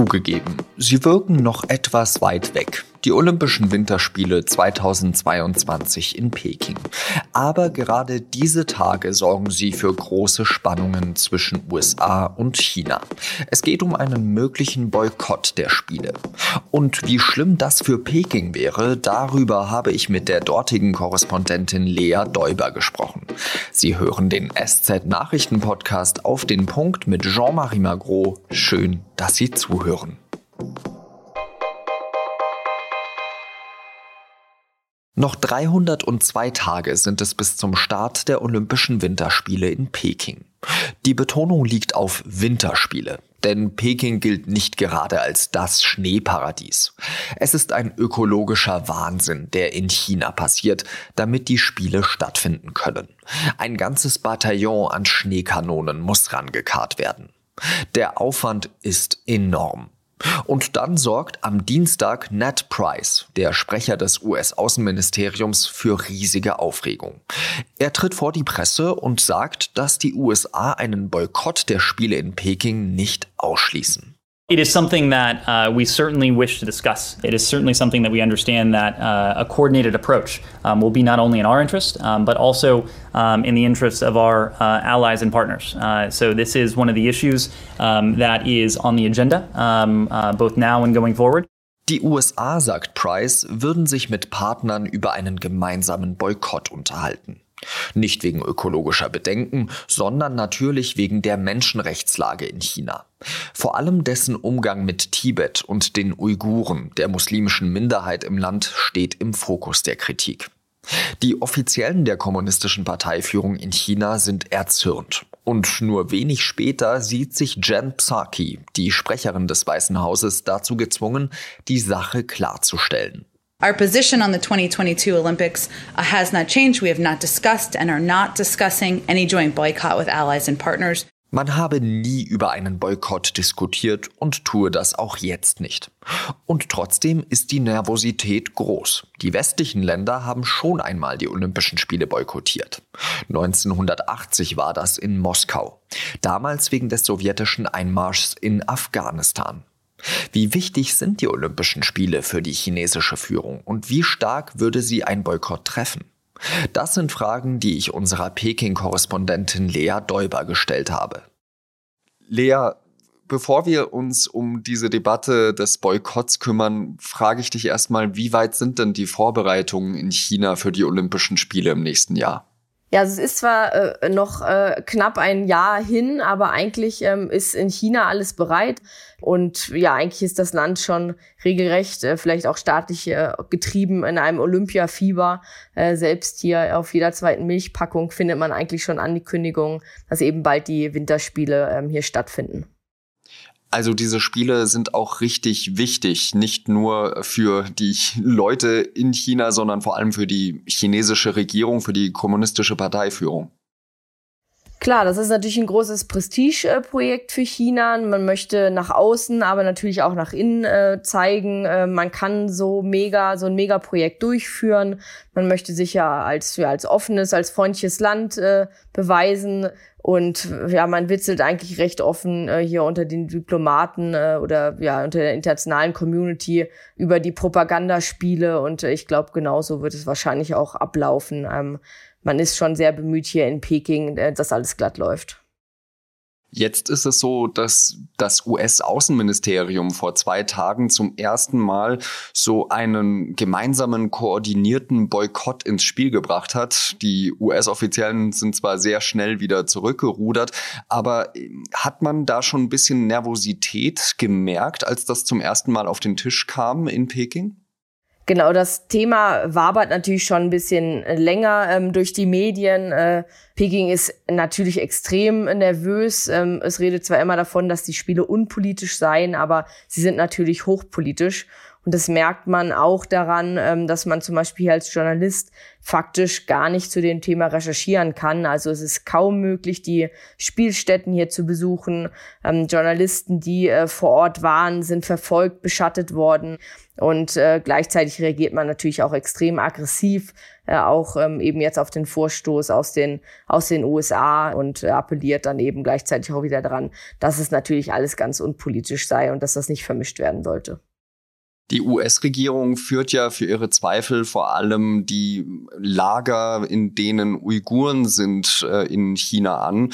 Zugegeben, sie wirken noch etwas weit weg. Die Olympischen Winterspiele 2022 in Peking. Aber gerade diese Tage sorgen sie für große Spannungen zwischen USA und China. Es geht um einen möglichen Boykott der Spiele. Und wie schlimm das für Peking wäre, darüber habe ich mit der dortigen Korrespondentin Lea Däuber gesprochen. Sie hören den SZ Nachrichten Podcast auf den Punkt mit Jean-Marie Magro. Schön, dass Sie zuhören. Noch 302 Tage sind es bis zum Start der Olympischen Winterspiele in Peking. Die Betonung liegt auf Winterspiele, denn Peking gilt nicht gerade als das Schneeparadies. Es ist ein ökologischer Wahnsinn, der in China passiert, damit die Spiele stattfinden können. Ein ganzes Bataillon an Schneekanonen muss rangekarrt werden. Der Aufwand ist enorm. Und dann sorgt am Dienstag Ned Price, der Sprecher des US-Außenministeriums, für riesige Aufregung. Er tritt vor die Presse und sagt, dass die USA einen Boykott der Spiele in Peking nicht ausschließen. It is something that uh, we certainly wish to discuss. It is certainly something that we understand that uh, a coordinated approach um, will be not only in our interest, um, but also um, in the interests of our uh, allies and partners. Uh, so, this is one of the issues um, that is on the agenda, um, uh, both now and going forward. Die USA, sagt Price, würden sich mit Partnern über einen gemeinsamen Boykott unterhalten. Nicht wegen ökologischer Bedenken, sondern natürlich wegen der Menschenrechtslage in China. Vor allem dessen Umgang mit Tibet und den Uiguren, der muslimischen Minderheit im Land, steht im Fokus der Kritik. Die Offiziellen der kommunistischen Parteiführung in China sind erzürnt. Und nur wenig später sieht sich Jen Psaki, die Sprecherin des Weißen Hauses, dazu gezwungen, die Sache klarzustellen. Our position on the 2022 Olympics uh, has not changed. We have not discussed and are not discussing any joint boycott with allies and partners. Man habe nie über einen Boykott diskutiert und tue das auch jetzt nicht. Und trotzdem ist die Nervosität groß. Die westlichen Länder haben schon einmal die Olympischen Spiele boykottiert. 1980 war das in Moskau. Damals wegen des sowjetischen Einmarschs in Afghanistan. Wie wichtig sind die Olympischen Spiele für die chinesische Führung und wie stark würde sie ein Boykott treffen? Das sind Fragen, die ich unserer Peking-Korrespondentin Lea Däuber gestellt habe. Lea, bevor wir uns um diese Debatte des Boykotts kümmern, frage ich dich erstmal, wie weit sind denn die Vorbereitungen in China für die Olympischen Spiele im nächsten Jahr? Ja, also es ist zwar äh, noch äh, knapp ein Jahr hin, aber eigentlich ähm, ist in China alles bereit. Und ja, eigentlich ist das Land schon regelrecht, äh, vielleicht auch staatlich äh, getrieben in einem Olympiafieber. Äh, selbst hier auf jeder zweiten Milchpackung findet man eigentlich schon Ankündigungen, dass eben bald die Winterspiele ähm, hier stattfinden. Also diese Spiele sind auch richtig wichtig, nicht nur für die Leute in China, sondern vor allem für die chinesische Regierung, für die kommunistische Parteiführung. Klar, das ist natürlich ein großes Prestigeprojekt für China. Man möchte nach außen, aber natürlich auch nach innen äh, zeigen, äh, man kann so mega, so ein Megaprojekt durchführen. Man möchte sich ja als, ja, als offenes, als freundliches Land äh, beweisen. Und ja, man witzelt eigentlich recht offen äh, hier unter den Diplomaten äh, oder ja unter der internationalen Community über die Propagandaspiele. Und äh, ich glaube, genauso wird es wahrscheinlich auch ablaufen. Ähm, man ist schon sehr bemüht hier in Peking, äh, dass alles glatt läuft. Jetzt ist es so, dass das US-Außenministerium vor zwei Tagen zum ersten Mal so einen gemeinsamen koordinierten Boykott ins Spiel gebracht hat. Die US-Offiziellen sind zwar sehr schnell wieder zurückgerudert, aber ähm, hat man da schon ein bisschen Nervosität gemerkt, als das zum ersten Mal auf den Tisch kam in Peking? Genau, das Thema wabert natürlich schon ein bisschen länger ähm, durch die Medien. Äh, Peking ist natürlich extrem nervös. Ähm, es redet zwar immer davon, dass die Spiele unpolitisch seien, aber sie sind natürlich hochpolitisch. Und das merkt man auch daran, ähm, dass man zum Beispiel als Journalist faktisch gar nicht zu dem Thema recherchieren kann. Also es ist kaum möglich, die Spielstätten hier zu besuchen. Ähm, Journalisten, die äh, vor Ort waren, sind verfolgt, beschattet worden. Und äh, gleichzeitig reagiert man natürlich auch extrem aggressiv, äh, auch ähm, eben jetzt auf den Vorstoß aus den, aus den USA und äh, appelliert dann eben gleichzeitig auch wieder daran, dass es natürlich alles ganz unpolitisch sei und dass das nicht vermischt werden sollte. Die US-Regierung führt ja für ihre Zweifel vor allem die Lager, in denen Uiguren sind, äh, in China an.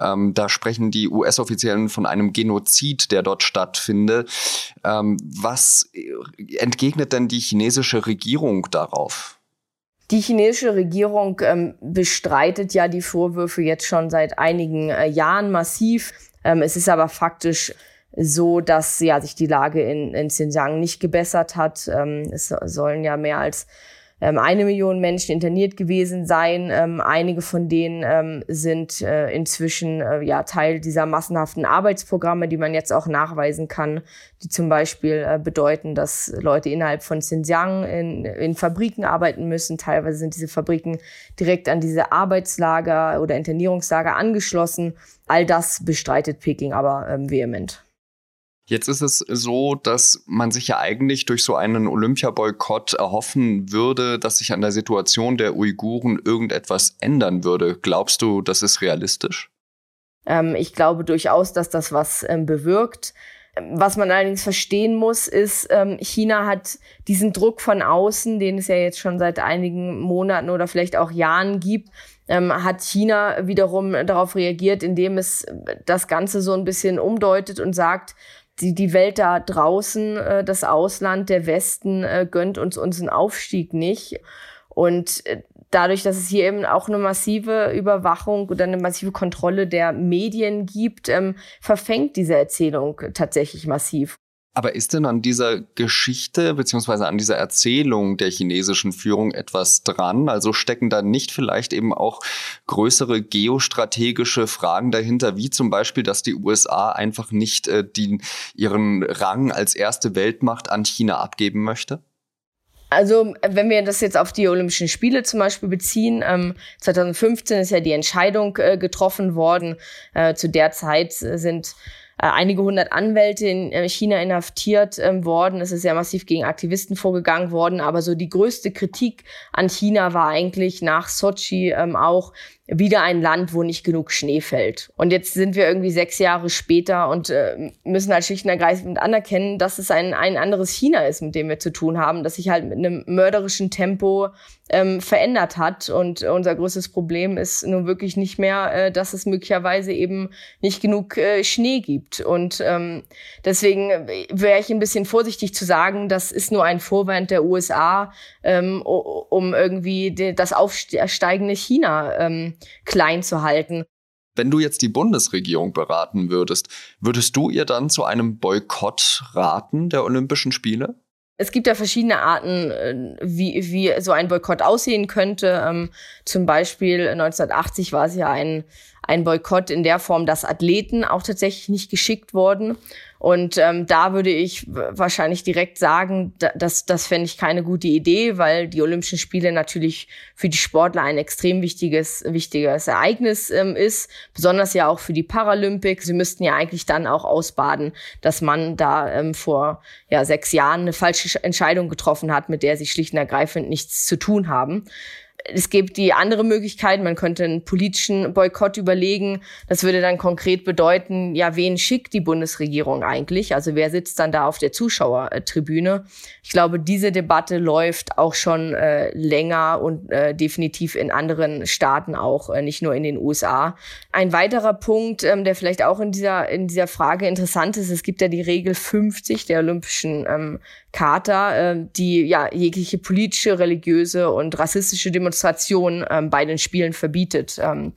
Ähm, da sprechen die US-Offiziellen von einem Genozid, der dort stattfindet. Ähm, was entgegnet denn die chinesische Regierung darauf? Die chinesische Regierung ähm, bestreitet ja die Vorwürfe jetzt schon seit einigen äh, Jahren massiv. Es ist aber faktisch so, dass ja sich die Lage in, in Xinjiang nicht gebessert hat. Ähm, es sollen ja mehr als ähm, eine Million Menschen interniert gewesen sein. Ähm, einige von denen ähm, sind äh, inzwischen äh, ja Teil dieser massenhaften Arbeitsprogramme, die man jetzt auch nachweisen kann, die zum Beispiel äh, bedeuten, dass Leute innerhalb von Xinjiang in, in Fabriken arbeiten müssen. Teilweise sind diese Fabriken direkt an diese Arbeitslager oder Internierungslager angeschlossen. All das bestreitet Peking aber ähm, vehement. Jetzt ist es so, dass man sich ja eigentlich durch so einen Olympiaboykott erhoffen würde, dass sich an der Situation der Uiguren irgendetwas ändern würde. Glaubst du, das ist realistisch? Ähm, ich glaube durchaus, dass das was ähm, bewirkt. Was man allerdings verstehen muss, ist, ähm, China hat diesen Druck von außen, den es ja jetzt schon seit einigen Monaten oder vielleicht auch Jahren gibt, ähm, hat China wiederum darauf reagiert, indem es das Ganze so ein bisschen umdeutet und sagt, die, die Welt da draußen, äh, das Ausland, der Westen äh, gönnt uns unseren Aufstieg nicht. Und äh, dadurch, dass es hier eben auch eine massive Überwachung oder eine massive Kontrolle der Medien gibt, ähm, verfängt diese Erzählung tatsächlich massiv. Aber ist denn an dieser Geschichte beziehungsweise an dieser Erzählung der chinesischen Führung etwas dran? Also stecken da nicht vielleicht eben auch größere geostrategische Fragen dahinter, wie zum Beispiel, dass die USA einfach nicht äh, die, ihren Rang als erste Weltmacht an China abgeben möchte? Also, wenn wir das jetzt auf die Olympischen Spiele zum Beispiel beziehen, ähm, 2015 ist ja die Entscheidung äh, getroffen worden. Äh, zu der Zeit sind einige hundert Anwälte in äh, China inhaftiert ähm, worden. Es ist ja massiv gegen Aktivisten vorgegangen worden. Aber so die größte Kritik an China war eigentlich nach Sochi ähm, auch, wieder ein Land, wo nicht genug Schnee fällt. Und jetzt sind wir irgendwie sechs Jahre später und äh, müssen halt schlicht und ergreifend anerkennen, dass es ein, ein anderes China ist, mit dem wir zu tun haben, das sich halt mit einem mörderischen Tempo ähm, verändert hat. Und unser größtes Problem ist nun wirklich nicht mehr, äh, dass es möglicherweise eben nicht genug äh, Schnee gibt. Und ähm, deswegen wäre ich ein bisschen vorsichtig zu sagen, das ist nur ein Vorwand der USA, ähm, um irgendwie das aufsteigende China ähm, klein zu halten. Wenn du jetzt die Bundesregierung beraten würdest, würdest du ihr dann zu einem Boykott raten der Olympischen Spiele? Es gibt ja verschiedene Arten, äh, wie, wie so ein Boykott aussehen könnte. Ähm, zum Beispiel 1980 war es ja ein, ein Boykott in der Form, dass Athleten auch tatsächlich nicht geschickt wurden. Und ähm, da würde ich wahrscheinlich direkt sagen, dass das fände ich keine gute Idee, weil die Olympischen Spiele natürlich für die Sportler ein extrem wichtiges, wichtiges Ereignis ähm, ist, besonders ja auch für die Paralympics. Sie müssten ja eigentlich dann auch ausbaden, dass man da ähm, vor ja, sechs Jahren eine falsche Entscheidung getroffen hat, mit der sie schlicht und ergreifend nichts zu tun haben es gibt die andere Möglichkeit, man könnte einen politischen Boykott überlegen. Das würde dann konkret bedeuten, ja, wen schickt die Bundesregierung eigentlich? Also wer sitzt dann da auf der Zuschauertribüne? Ich glaube, diese Debatte läuft auch schon äh, länger und äh, definitiv in anderen Staaten auch, äh, nicht nur in den USA. Ein weiterer Punkt, ähm, der vielleicht auch in dieser, in dieser Frage interessant ist, es gibt ja die Regel 50 der Olympischen ähm, Charta, äh, die ja jegliche politische, religiöse und rassistische Demonstration ähm, bei den Spielen verbietet. Ähm,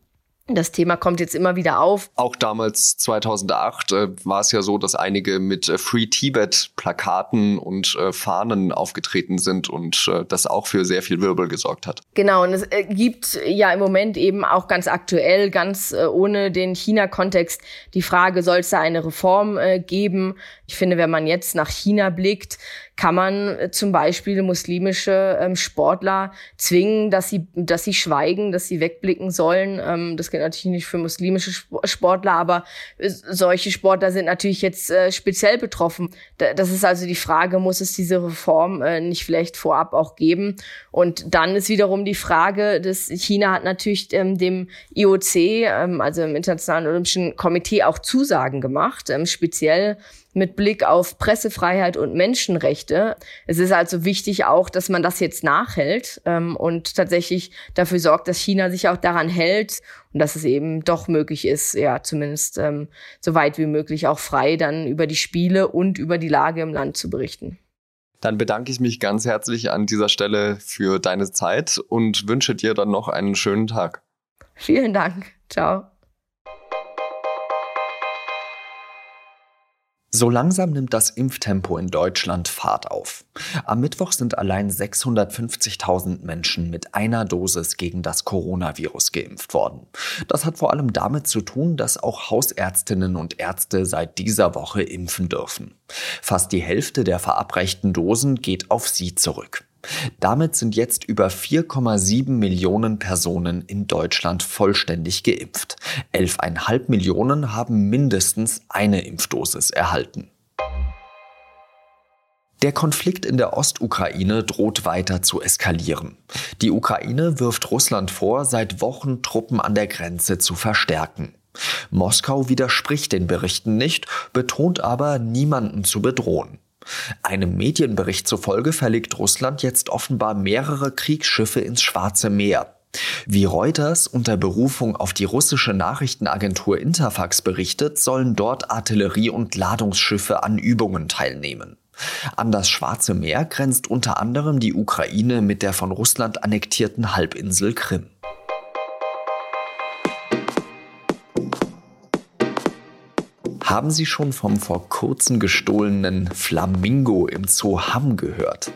das Thema kommt jetzt immer wieder auf. Auch damals 2008 äh, war es ja so, dass einige mit äh, Free Tibet Plakaten und äh, Fahnen aufgetreten sind und äh, das auch für sehr viel Wirbel gesorgt hat. Genau, und es äh, gibt ja im Moment eben auch ganz aktuell, ganz äh, ohne den China-Kontext, die Frage, soll es da eine Reform geben? Ich finde, wenn man jetzt nach China blickt, kann man äh, zum Beispiel muslimische ähm, Sportler zwingen, dass sie, dass sie schweigen, dass sie wegblicken sollen. Ähm, das gilt natürlich nicht für muslimische Sportler, aber äh, solche Sportler sind natürlich jetzt äh, speziell betroffen. Das ist also die Frage, muss es diese Reform nicht vielleicht vorab auch geben? Und dann ist wiederum die Frage, dass China hat natürlich ähm, dem IOC, also im Internationalen Olympischen Komitee, auch Zusagen gemacht, speziell mit Blick auf Pressefreiheit und Menschenrechte. Es ist also wichtig auch, dass man das jetzt nachhält ähm, und tatsächlich dafür sorgt, dass China sich auch daran hält und dass es eben doch möglich ist, ja, zumindest ähm, so weit wie möglich auch frei dann über die Spiele und über die Lage im Land zu berichten. Dann bedanke ich mich ganz herzlich an dieser Stelle für deine Zeit und wünsche dir dann noch einen schönen Tag. Vielen Dank. Ciao. So langsam nimmt das Impftempo in Deutschland Fahrt auf. Am Mittwoch sind allein 650.000 Menschen mit einer Dosis gegen das Coronavirus geimpft worden. Das hat vor allem damit zu tun, dass auch Hausärztinnen und Ärzte seit dieser Woche impfen dürfen. Fast die Hälfte der verabreichten Dosen geht auf sie zurück. Damit sind jetzt über 4,7 Millionen Personen in Deutschland vollständig geimpft. 11,5 Millionen haben mindestens eine Impfdosis erhalten. Der Konflikt in der Ostukraine droht weiter zu eskalieren. Die Ukraine wirft Russland vor, seit Wochen Truppen an der Grenze zu verstärken. Moskau widerspricht den Berichten nicht, betont aber, niemanden zu bedrohen. Einem Medienbericht zufolge verlegt Russland jetzt offenbar mehrere Kriegsschiffe ins Schwarze Meer. Wie Reuters unter Berufung auf die russische Nachrichtenagentur Interfax berichtet, sollen dort Artillerie- und Ladungsschiffe an Übungen teilnehmen. An das Schwarze Meer grenzt unter anderem die Ukraine mit der von Russland annektierten Halbinsel Krim. Haben Sie schon vom vor kurzem gestohlenen Flamingo im Zoo Hamm gehört?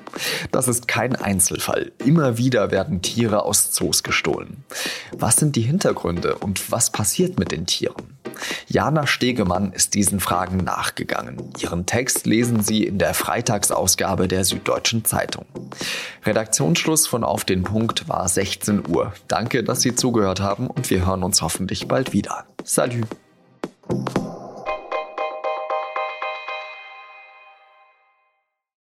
Das ist kein Einzelfall. Immer wieder werden Tiere aus Zoos gestohlen. Was sind die Hintergründe und was passiert mit den Tieren? Jana Stegemann ist diesen Fragen nachgegangen. Ihren Text lesen Sie in der Freitagsausgabe der Süddeutschen Zeitung. Redaktionsschluss von Auf den Punkt war 16 Uhr. Danke, dass Sie zugehört haben und wir hören uns hoffentlich bald wieder. Salut!